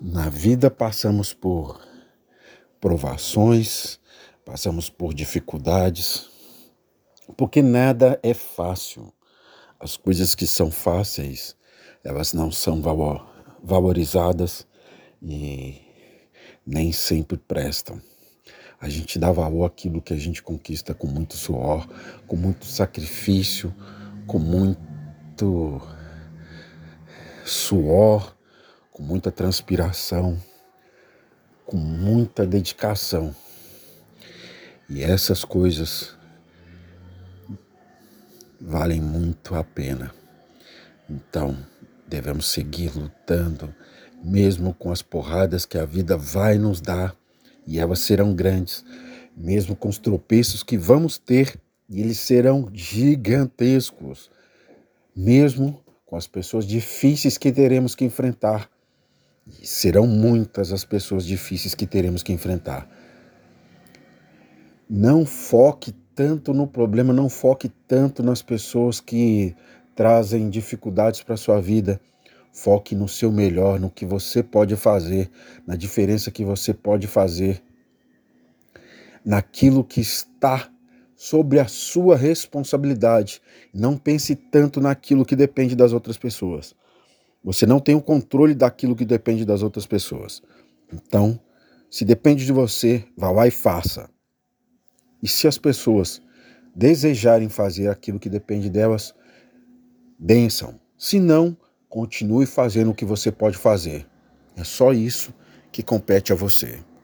Na vida passamos por provações, passamos por dificuldades, porque nada é fácil. As coisas que são fáceis, elas não são valorizadas e nem sempre prestam. A gente dá valor àquilo que a gente conquista com muito suor, com muito sacrifício, com muito suor, com muita transpiração, com muita dedicação. E essas coisas valem muito a pena. Então, devemos seguir lutando, mesmo com as porradas que a vida vai nos dar, e elas serão grandes, mesmo com os tropeços que vamos ter, e eles serão gigantescos, mesmo com as pessoas difíceis que teremos que enfrentar, serão muitas as pessoas difíceis que teremos que enfrentar. Não foque tanto no problema, não foque tanto nas pessoas que trazem dificuldades para a sua vida. Foque no seu melhor, no que você pode fazer, na diferença que você pode fazer, naquilo que está sobre a sua responsabilidade. Não pense tanto naquilo que depende das outras pessoas. Você não tem o controle daquilo que depende das outras pessoas. Então, se depende de você, vá lá e faça. E se as pessoas desejarem fazer aquilo que depende delas, benção. Se não, continue fazendo o que você pode fazer. É só isso que compete a você.